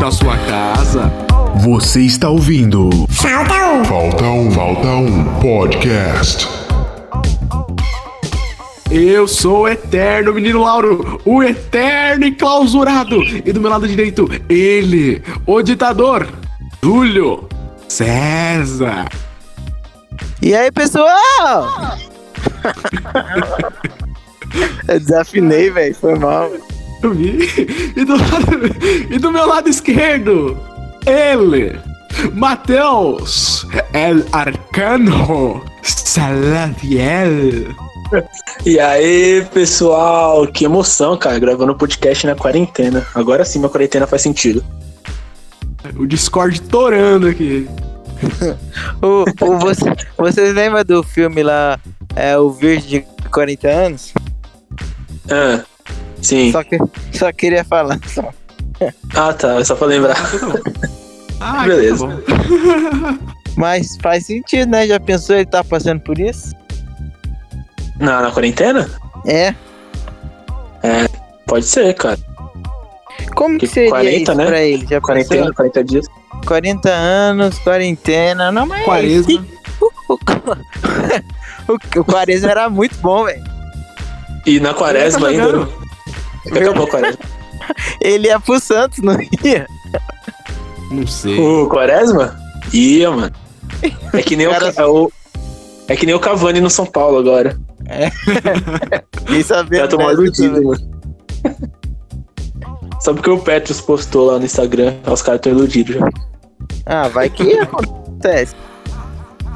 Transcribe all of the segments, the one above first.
na sua casa. Você está ouvindo Falta um. Falta um, Falta um Podcast. Eu sou o eterno menino Lauro, o eterno enclausurado. E do meu lado direito, ele, o ditador, Júlio César. E aí, pessoal? Eu desafinei, velho. Foi mal. E do, lado, e do meu lado esquerdo, ele, Mateus, El Arcano Saladiel. E aí, pessoal, que emoção, cara, gravando podcast na quarentena. Agora sim, minha quarentena faz sentido. O Discord torando aqui. O, o, você, vocês lembram do filme lá, é, O Virgem de 40 anos? Ah, sim. Só, que, só queria falar. Só. Ah, tá, só pra lembrar. Ah, Beleza. então tá bom. Mas faz sentido, né? Já pensou ele tá passando por isso? Na, na quarentena? É. Pode ser, cara. Como que Que seria 40, isso né? pra ele? Já Quarentena, pensou? 40 dias. 40 anos, quarentena. Não, mas. Quaresma. O, o, o Quaresma era muito bom, velho. E na quaresma Tá ainda. Acabou a quaresma. Ele ia pro Santos, não ia? Não sei. O quaresma? Ia, mano. É que nem o, Cara- Ca- o. É que nem o Cavani no São Paulo agora. Quem sabia? Já mal iludido, mano. Só porque o Petros postou lá no Instagram, os caras tão iludidos já. Ah, vai que acontece.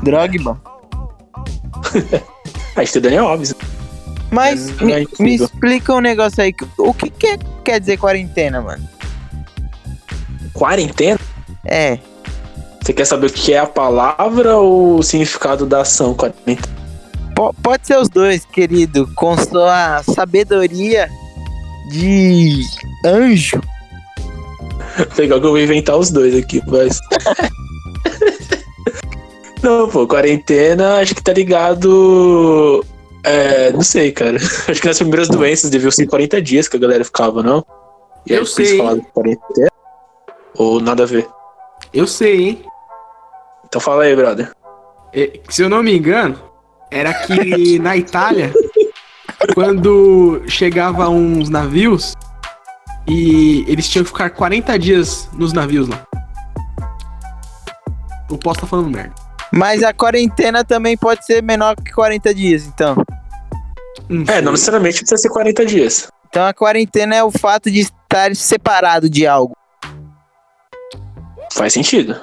Drogba. Ah, isso é Daniel Alves. Mas É, me, é me explica um negócio aí. O que, que é- quer dizer quarentena, mano? Quarentena? É. Você quer saber o que é a palavra ou o significado da ação quarentena? po- pode ser os dois, querido. Com sua sabedoria de anjo. Legal que eu vou inventar os dois aqui, mas. Não, pô, quarentena acho que tá ligado. É, não sei, cara. Acho que nas primeiras doenças deviam ser 40 dias que a galera ficava, não? E aí Eu sei. falaram de quarentena? Ou nada a ver? Eu sei, hein? Então fala aí, brother. É, Se eu não me engano, era que na Itália, quando chegava uns navios e eles tinham que ficar 40 dias nos navios lá. Eu posso estar falando merda. Mas a quarentena também pode ser menor que 40 dias, então. Não É, não necessariamente precisa ser 40 dias. Então a quarentena é o fato de estar separado de algo. Faz sentido.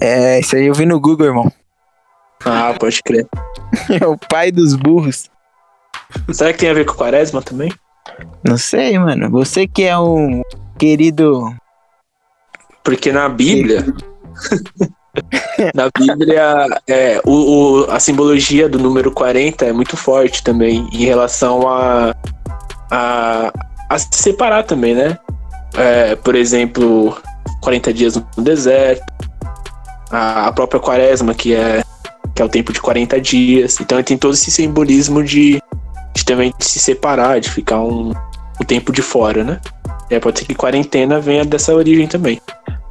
É, isso aí eu vi no Google, irmão. Ah, pode crer. É o pai dos burros. Será que tem a ver com quaresma também? Não sei, mano. Você que é um querido. Porque na Bíblia. na Bíblia, é, o, o- a simbologia do número 40 é muito forte também em relação a, a, a se separar também, né? É, por exemplo, 40 dias no deserto, a, a própria quaresma, que é, que é o tempo de 40 dias. Então tem todo esse simbolismo de, de também de se separar, de ficar um, um tempo de fora, né? É, pode ser que quarentena venha dessa origem também.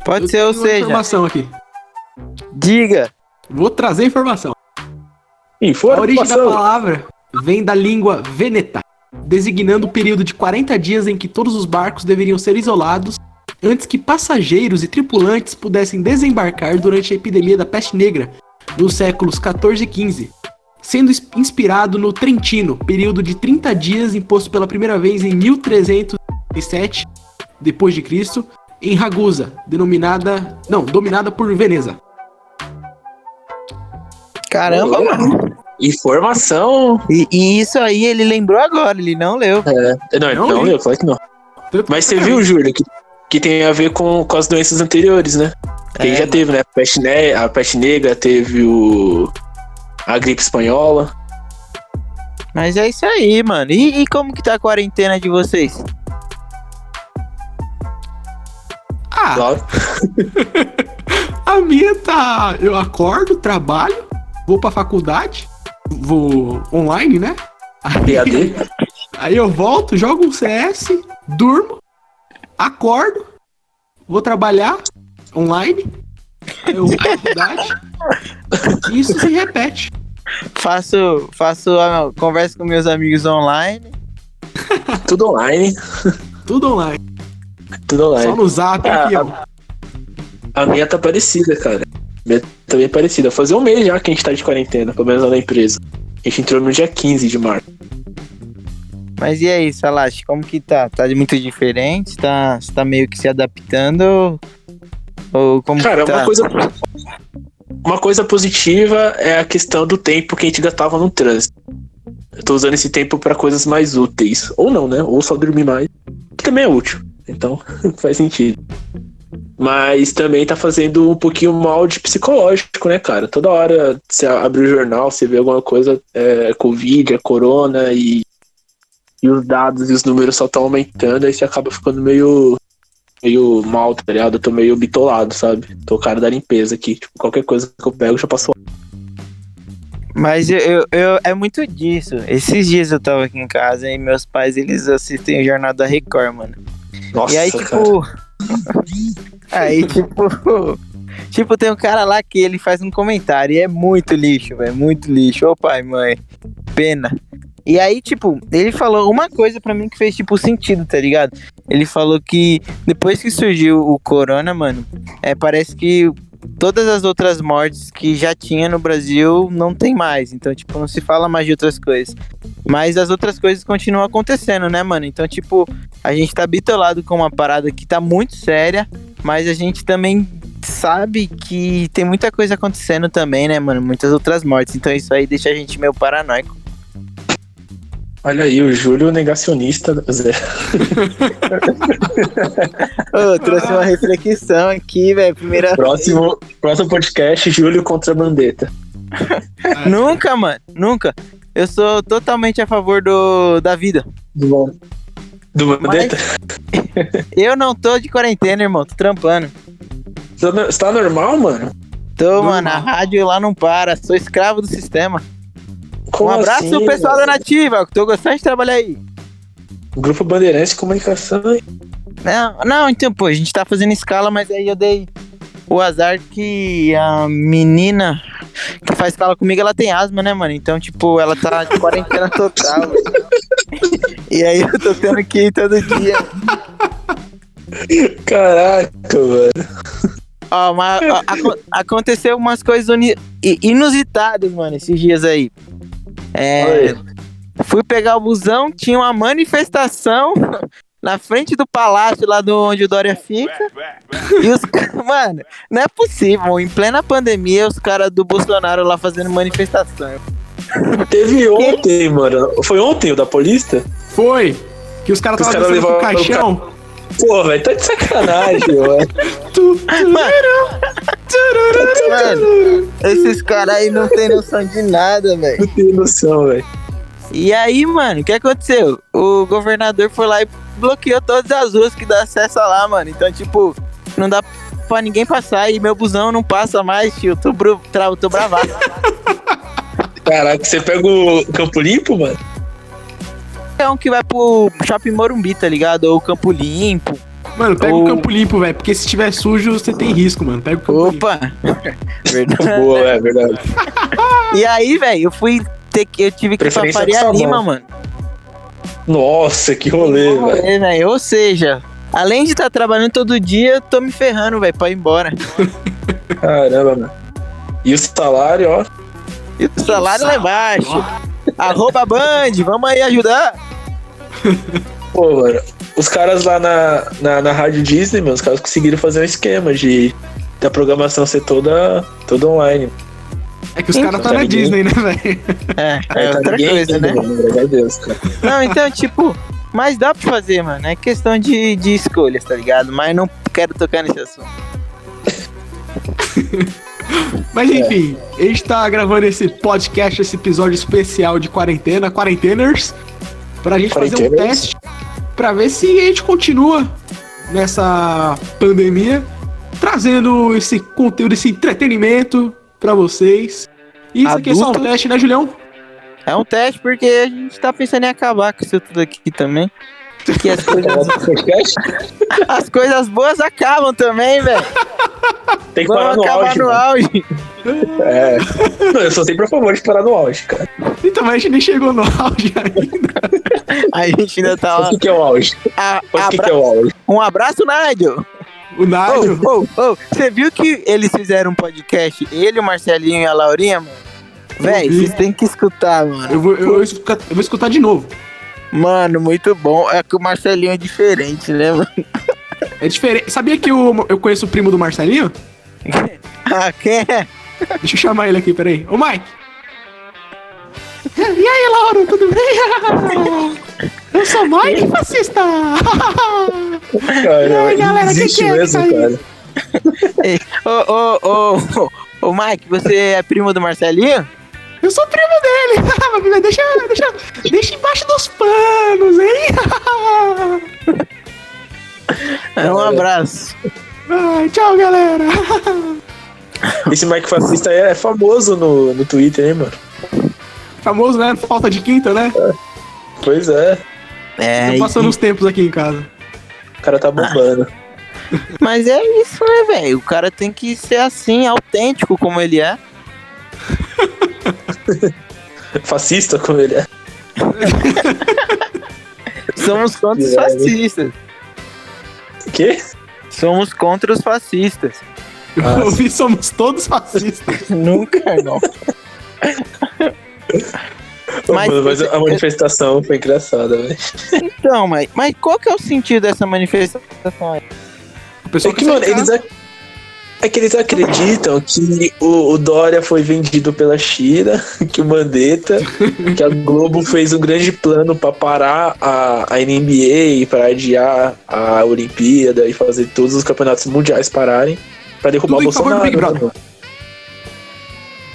Pode Eu ser, ou seja, informação aqui. Diga. Vou trazer a informação. Fora a origem da palavra vem da língua veneta, designando o período de 40 dias em que todos os barcos deveriam ser isolados antes que passageiros e tripulantes pudessem desembarcar durante a epidemia da peste negra nos séculos 14 e 15, sendo ins- inspirado no Trentino, período de 30 dias imposto pela primeira vez em 1307 depois de Cristo, em Ragusa, denominada, não, dominada por Veneza. Caramba, Ô, mano. Informação. E, e isso aí ele lembrou agora, ele não leu. Não, Não, não, hein? eu falei que não. Mas você viu, Júlio, que, que tem a ver com, com as doenças anteriores, né? É, já teve, né? A peste, ne a peste negra, teve o. A gripe espanhola. Mas é isso aí, mano. E, e como que tá a quarentena de vocês? Ah, Claro. A minha tá. Eu acordo, trabalho, vou pra faculdade, vou online, né? Aí, PAD. aí eu volto, jogo um CS, durmo, acordo, vou trabalhar online, aí eu vou pra faculdade. e Isso se repete. Faço, faço a conversa com meus amigos online. Tudo online. Tudo online. Tudo online. Só no zap Ah, aqui, ó. A minha tá parecida, cara. Minha tá bem parecida. Fazia um mês já que a gente tá de quarentena, pelo menos lá na empresa. A gente entrou no dia 15 de março. Mas e aí, Salash, como que tá? Tá muito diferente? Tá, você tá meio que se adaptando? Ou como Cara, que tá? uma coisa. Uma coisa positiva é a questão do tempo que a gente gastava no trânsito. Eu tô usando esse tempo pra coisas mais úteis. Ou não, né? Ou só dormir mais. Que também é útil. Então, faz sentido. Mas também tá fazendo um pouquinho mal de psicológico, né, cara? Toda hora você abre o jornal, você vê alguma coisa, é Covid, é Corona e, e os dados e os números só estão aumentando, aí você acaba ficando meio, meio mal, tá ligado? Eu tô meio bitolado, sabe? Tô o cara da limpeza aqui. Tipo, qualquer coisa que eu pego já passou. Mas eu, eu, eu- é muito disso. Esses dias eu tava aqui em casa e meus pais, eles assistem o Jornal da Record, mano. Nossa, e aí, cara. Aí, tipo. Tipo, tem um cara lá que ele faz um comentário e é muito lixo, velho. Muito lixo. Ô pai, mãe. Pena. E aí, tipo, ele falou uma coisa pra mim que fez, tipo, sentido, tá ligado? Ele falou que depois que surgiu o corona, mano, é, parece que todas as outras mortes que já tinha no Brasil não tem mais. Então, tipo, não se fala mais de outras coisas. Mas as outras coisas continuam acontecendo, né, mano? Então, tipo, a gente tá bitolado com uma parada que tá muito séria, mas a gente também sabe que tem muita coisa acontecendo também, né, mano? Muitas outras mortes. Então isso aí deixa a gente meio paranoico. Olha aí, o Júlio negacionista. Zé. Ô, trouxe uma reflexão aqui, velho. Primeira. Próximo, próximo podcast, Júlio contra Bandeta. Nunca, mano. Nunca. Eu sou totalmente a favor do, da vida. Do, bom. do Bandeta? Eu não tô de quarentena, irmão. Tô trampando. Você tá- Você tá normal, mano? Tô, Normal. mano. A rádio lá não para. Sou escravo do sistema. Como um abraço assim, pro pessoal da Nativa. Tô gostando de trabalhar aí. Grupo Bandeirantes de Comunicação. Não, não, então, pô, a gente tá fazendo escala, mas aí eu dei o azar que a menina que faz escala comigo, ela tem asma, né, mano? Então, tipo, ela tá de quarentena total. e aí eu tô tendo que ir todo dia. Caraca, mano. Ó, mas aconteceu umas coisas inusitadas, mano, esses dias aí. É, fui pegar o busão, tinha uma manifestação na frente do palácio lá do onde o Dória fica. E os ca- mano, não é possível, em plena pandemia, os caras do Bolsonaro lá fazendo manifestação. Teve ontem, mano. Foi ontem o da polícia? Foi. Que os caras estavam caras dançando com o caixão. Pô, velho, tá de sacanagem, mano. Tu- Mano, esses caras aí não tem noção de nada, velho. Não tenho noção, velho. E aí, mano, o que aconteceu? O governador foi lá e bloqueou todas as ruas que dá acesso a lá, mano. Então, tipo, não dá pra ninguém passar e meu busão não passa mais, tio. Tô, bru- tra- tô bravado. Caraca, você pega o Campo Limpo, mano? É um que vai pro Shopping Morumbi, tá ligado? Ou Campo Limpo. Mano, pega Ou- o campo limpo, velho. Porque se tiver sujo, você tem risco, mano. Pega o campo limpo. Opa! Verdade. Boa, é verdade. E aí, velho, eu fui ter que. Eu tive que ir pra Preferência Faria. Lima, mano. Nossa, que rolê, velho. Velho. Ou seja, além de estar trabalhando todo dia, eu tô me ferrando, velho, pra ir embora. Caramba, mano. E o salário, ó. E o salário lá embaixo. Arroba Band, vamos aí ajudar. Pô, mano. Os caras lá na, na, na Rádio Disney, mano, os caras conseguiram fazer um esquema de da programação ser toda, toda online. É que os caras tá Tá na ninguém. Disney, né, velho? É, é tá outra ninguém coisa, né? a Deus, cara. Não, então, tipo, mas dá pra fazer, mano. É questão de, de escolhas, tá ligado? Mas não quero tocar nesse assunto. Mas enfim, a gente tá gravando esse podcast, esse episódio especial de quarentena, quarenteners, pra gente fazer um teste pra ver se a gente continua nessa pandemia, trazendo esse conteúdo, esse entretenimento pra vocês. E isso aqui é só um Adulto. teste, né, Julião? É um teste porque a gente tá pensando em acabar com isso tudo aqui também. Que as coisas, as coisas boas acabam também, velho. Tem que parar Vamos no acabar auge. no auge. É. Não, eu sou sempre a favor de parar no auge, cara. Então, mas a gente nem chegou no auge ainda. A gente ainda tá O lá. que, que é o auge? A- O que, que abra- é o auge? Um abraço, Nádio. O Nádio. Ô, ô, ô, você viu que eles fizeram um podcast, ele, o Marcelinho e a Laurinha, mano? Véi, vocês têm que escutar, mano. Eu vou, eu, vou escutar, eu vou escutar de novo. Mano, muito bom. É que o Marcelinho é diferente, né, mano? É diferente. Sabia que eu, eu conheço o primo do Marcelinho? Ah, quem é? Deixa eu chamar ele aqui, peraí. Ô, Mike! E aí, Lauro, tudo bem? Eu sou Mike Fascista! Cara, Ai, galera, não que que é mesmo, isso aí? cara. Ei, Ô, ô, ô, ô, Mike, você é primo do Marcelinho? Eu sou primo dele! Deixa, deixa, deixa embaixo dos panos, hein? É, Um abraço. Ai, tchau, galera! Esse Mike Fascista é famoso no, no Twitter, hein, mano? Famoso, né? Falta de quinta, né? Pois é. É, Tô passando os tempos aqui em casa. O cara tá bombando. mas é isso, né, velho? O cara tem que ser assim, autêntico como ele é. Fascista como ele é. Somos contra os É, fascistas. O quê? Somos contra os fascistas. Eu ouvi, somos todos fascistas. Nunca, irmão. Mas, Mas- mas a manifestação foi engraçada, velho. Então, mas, mas qual que é o sentido dessa manifestação aí? É que, mano, eles, ac- é que eles acreditam que o, o Dória foi vendido pela China, que o Mandetta, que a Globo fez um grande plano pra parar a, a NBA, para adiar a Olimpíada e fazer todos os campeonatos mundiais pararem, pra derrubar Tudo o em favor do Bolsonaro.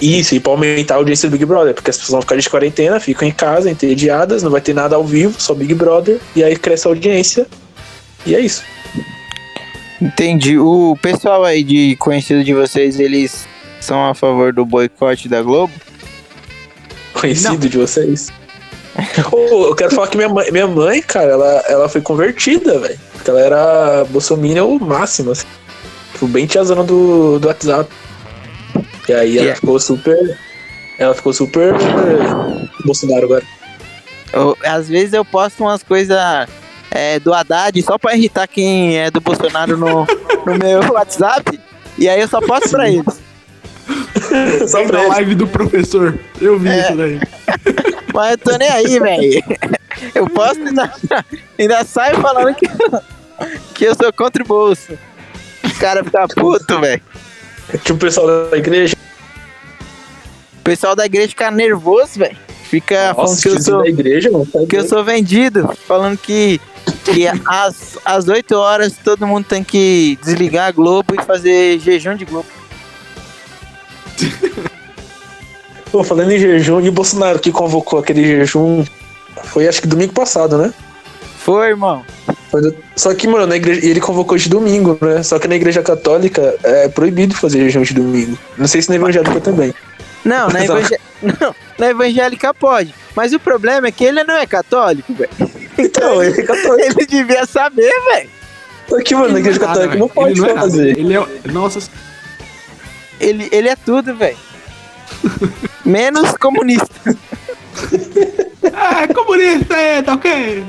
Isso, e pra aumentar a audiência do Big Brother, porque as pessoas vão ficar de quarentena, ficam em casa, entediadas, não vai ter nada ao vivo, só Big Brother, e aí cresce a audiência. E é isso. Entendi. O pessoal aí de conhecido de vocês, eles são a favor do boicote da Globo? conhecido de vocês. Ô, eu quero falar que minha mãe, minha mãe cara, ela, ela foi convertida, velho. Porque ela era bolsominion máxima, assim. Tipo, bem tiazona do, do WhatsApp. E aí ela Yeah. ficou super. Ela ficou super. Bolsonaro agora. Eu- às vezes eu posto umas coisas é, do Haddad só pra irritar quem é do Bolsonaro no, no meu WhatsApp. E aí eu só posto pra eles. Só pra live do professor. Eu vi É. isso daí. Mas eu tô nem aí, velho. Eu posto e ainda, ainda saio falando que, que eu sou contra o bolso. O cara fica puto, velho. Tipo o pessoal da igreja. O pessoal da igreja fica nervoso, velho. Fica falando Nossa, que eu que sou. da igreja, mano. tá que eu sou vendido, falando que, que às, às 8 horas todo mundo tem que desligar a Globo e fazer jejum de Globo. Pô, falando em jejum, e o Bolsonaro que convocou aquele jejum foi acho que domingo passado, né? Foi, irmão. Só que, mano, na igreja, ele convocou de domingo, né? Só que na igreja católica é proibido fazer jejum de domingo. Não sei se na evangélica também. Não, na, evangé- não, na evangélica pode. Mas o problema é que ele não é católico, velho. Então, ele é católico. Ele devia saber, velho. Só que, mano, na igreja Nada, católica não pode ele não é fazer. Ele é. Nossa, Ele, ele é tudo, velho. Menos comunista. ah, é comunista, é, tá ok.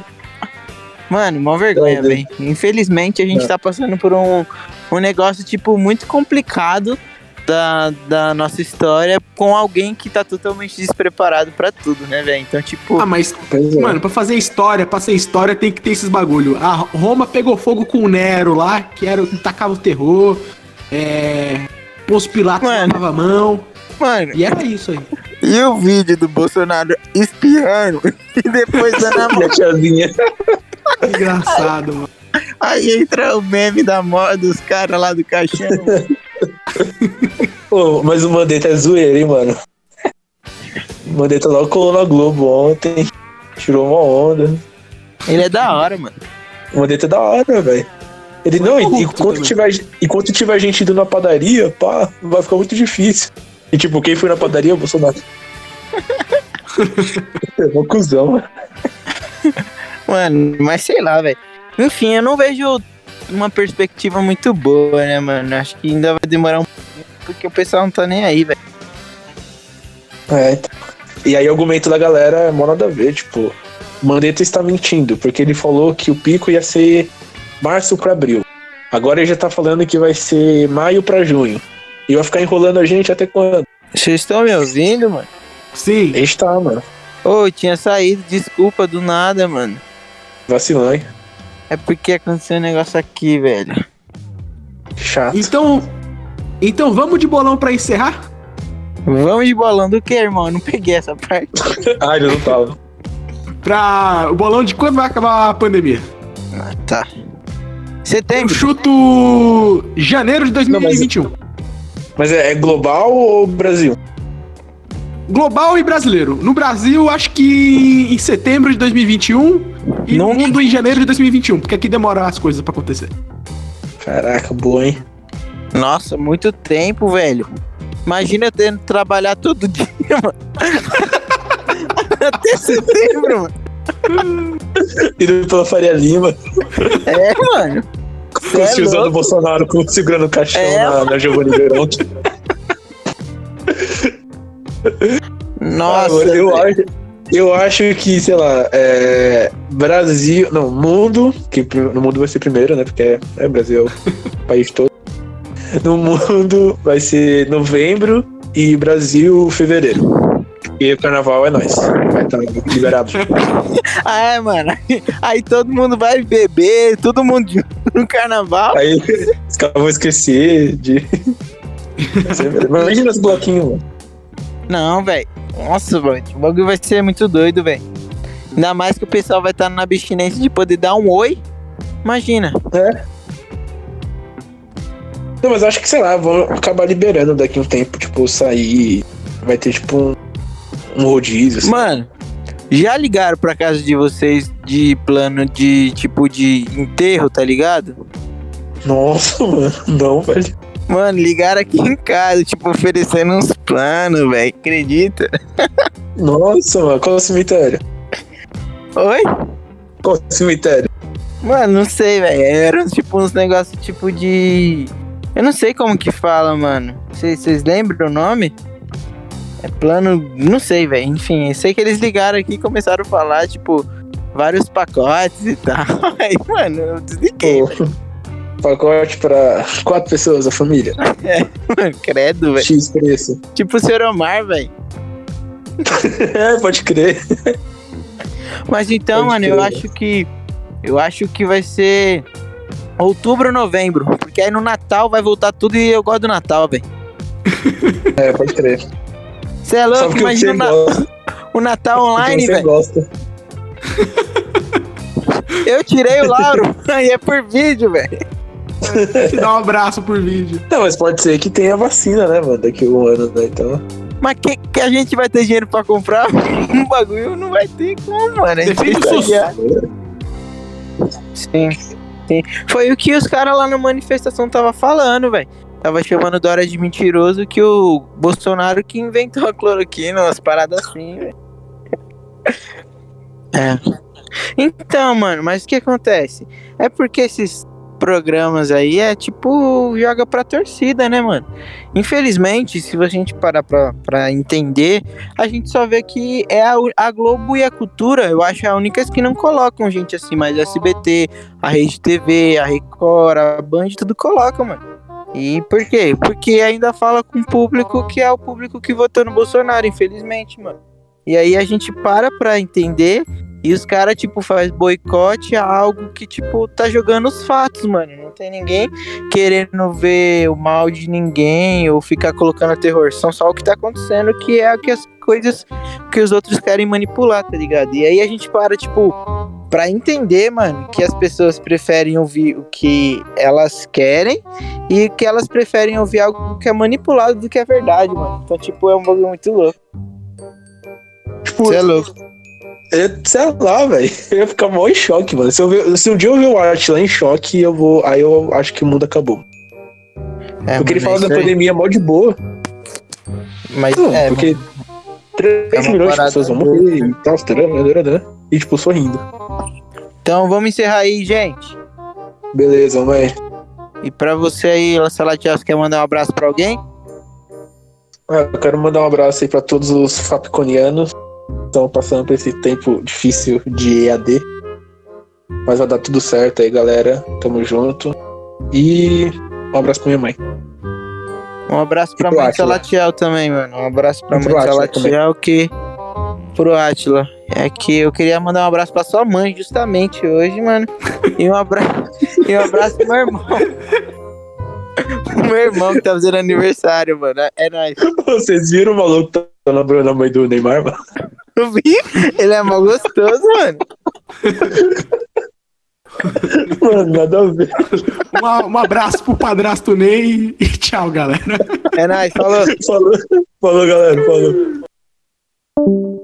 Mano, mó vergonha, velho. Infelizmente a gente Não. tá passando por um, um negócio, tipo, muito complicado da, da nossa história com alguém que tá totalmente despreparado pra tudo, né, velho? Então, tipo, Ah, mas, é. mano, pra fazer história, pra ser história, tem que ter esses bagulho. A Roma pegou fogo com o Nero lá, que era o que tacava o terror. É. Os Pilatos Mano. lavavam a mão. mano, E era isso aí. e o vídeo do Bolsonaro espiando e depois dando a mão. Engraçado, mano. Aí entra o meme da moda dos caras lá do caixão. Pô, mas o Mandetta é zoeiro, hein, mano. O Mandetta logo colou na Globo ontem. Tirou uma onda. Ele é da hora, mano. O Mandetta é da hora, velho. Ele não, e- corrupto enquanto tiver, enquanto tiver gente indo na padaria, pá, vai ficar muito difícil. E tipo, quem foi na padaria? O Bolsonaro. É uma cuzão. Mano, mas sei lá, velho. Enfim, eu não vejo uma perspectiva muito boa, né, mano? Acho que ainda vai demorar um pouquinho, porque o pessoal não tá nem aí, velho. É. E aí o argumento da galera é mó nada a ver, tipo, Mandetta está mentindo, porque ele falou que o pico ia ser março pra abril. Agora ele já tá falando que vai ser maio pra junho. E vai ficar enrolando a gente até quando? Vocês estão me ouvindo, mano? Sim. A gente tá, mano. Ô, tinha saído, desculpa do nada, mano. Vacilão, hein? É porque aconteceu um negócio aqui, velho. Chato. Então, então vamos de bolão pra encerrar? Vamos de bolão do que, irmão? Eu não peguei essa parte. ah, ele não tava. Pra o bolão de quando vai acabar a pandemia? Ah, tá. Eu Setembro. chuto janeiro de 2021. Mas é, é global ou Brasil? Global e brasileiro. No Brasil, acho que em setembro de 2021 e no Não. mundo em janeiro de 2021, porque aqui demora as coisas pra acontecer. Caraca, boa, hein? Nossa, muito tempo, velho. Imagina eu tendo que trabalhar todo dia, mano. Até setembro, mano. Indo pela Faria Lima, É, mano. É se usando o louco. Bolsonaro com- segurando o caixão É, na, na Giovanni Verão. Nossa, Ah, eu, acho, eu acho que, sei lá, é, Brasil. Não, mundo. Que no mundo vai ser primeiro, né? Porque é, é Brasil é o país todo. No mundo vai ser novembro e Brasil fevereiro. E o carnaval é nós. Vai estar liberado. Ah, é, mano. Aí todo mundo vai beber, todo mundo no carnaval. Aí os caras vão esquecer de. Imagina esse bloquinho, mano. Não, velho. Nossa, velho. O bagulho vai ser muito doido, velho. Ainda mais que o pessoal vai estar na abstinência de poder dar um oi. Imagina. Não, mas acho que, sei lá, vão acabar liberando daqui um tempo, tipo, sair. Vai ter, tipo, um, um rodízio. Assim. Mano, já ligaram pra casa de vocês de plano de tipo de enterro, tá ligado? Nossa, mano. Não, velho. Mano, ligaram aqui em casa, tipo, oferecendo uns planos, velho. Acredita? Nossa, mano. Qual cemitério? Oi? Qual cemitério? Mano, não sei, velho. Eram tipo uns negócios tipo de. Eu não sei como que fala, mano. Vocês lembram o nome? É plano. Não sei, velho. Enfim, eu sei que eles ligaram aqui e começaram a falar, tipo, vários pacotes e tal. Aí, mano, eu desliguei, Pô, pacote pra quatro pessoas, a família. mano. Credo, velho. X preço. Tipo o Sr. Omar, velho. é, pode crer. Mas então, Pode mano, eu crer. acho que. Eu acho que vai ser outubro ou novembro. Porque aí no Natal vai voltar tudo e eu gosto do Natal, velho. É, pode crer. Você é louco? Imagina o, Na- o Natal online, velho. gosta. Eu tirei o Lauro. Aí é por vídeo, velho. Te dá um abraço por vídeo. Não, mas pode ser que tenha vacina, né, mano? Daqui a um ano, né? Então. Mas que, que a gente vai ter dinheiro pra comprar um bagulho? Não vai ter como, mano. A gente Defende o SUS. Sim, sim. Foi o que os caras lá na manifestação tava falando, velho. Tava chamando o Dória de mentiroso que o Bolsonaro que inventou a cloroquina, umas paradas assim, velho. É. Então, mano, mas o que acontece? É porque esses programas aí é tipo, joga pra torcida, né, mano? Infelizmente, se a gente parar pra, pra entender, a gente só vê que é a, a Globo e a Cultura, eu acho, a únicas que não colocam gente assim, mas a SBT, a Rede TV, a Record, a Band, tudo colocam, mano. E por quê? Porque ainda fala com o público que é o público que votou no Bolsonaro, infelizmente, mano. E aí a gente para pra entender e os caras, tipo, faz boicote a algo que, tipo, tá jogando os fatos, mano. Não tem ninguém querendo ver o mal de ninguém ou ficar colocando terror. São só o que tá acontecendo, que é o que as coisas que os outros querem manipular, tá ligado? E aí a gente para, tipo, pra entender, mano, que as pessoas preferem ouvir o que elas querem e que elas preferem ouvir algo que é manipulado do que é verdade, mano. Então, tipo, é um bagulho muito louco. Tipo, Você é louco. Eu, sei lá, velho. Eu ia ficar mal em choque, mano. Se, eu ver, se um dia eu ver o Art lá em choque, eu vou. Aí eu acho que o mundo acabou. É, porque ele mano, fala da aí. pandemia mó de boa. Mas, Não, é, porque 3 É milhões de pessoas vão morrer e tal, tarará, tarará, e tipo, sorrindo. Então vamos encerrar aí, gente. Beleza, mãe. E pra você aí, La Salatiel, você quer mandar um abraço pra alguém? Ah, eu quero mandar um abraço aí pra todos os fapiconianos que estão passando por esse tempo difícil de EAD. Mas vai dar tudo certo aí, galera. Tamo junto. E um abraço pra minha mãe. Um abraço pra mãe. Salatiel também, mano. Um abraço pra mãe Salatiel que. Pro Atila. É que eu queria mandar um abraço pra sua mãe justamente hoje, mano. E um abraço. e um abraço pro meu irmão. O meu irmão que tá fazendo aniversário, mano. É nóis. Vocês viram o maluco lembrando a mãe do Neymar, mano? Eu vi? Ele é mal gostoso, mano. Mano, nada a ver. Um, um abraço pro padrasto Ney e tchau, galera. É nóis, falou. Falou, falou galera. Falou.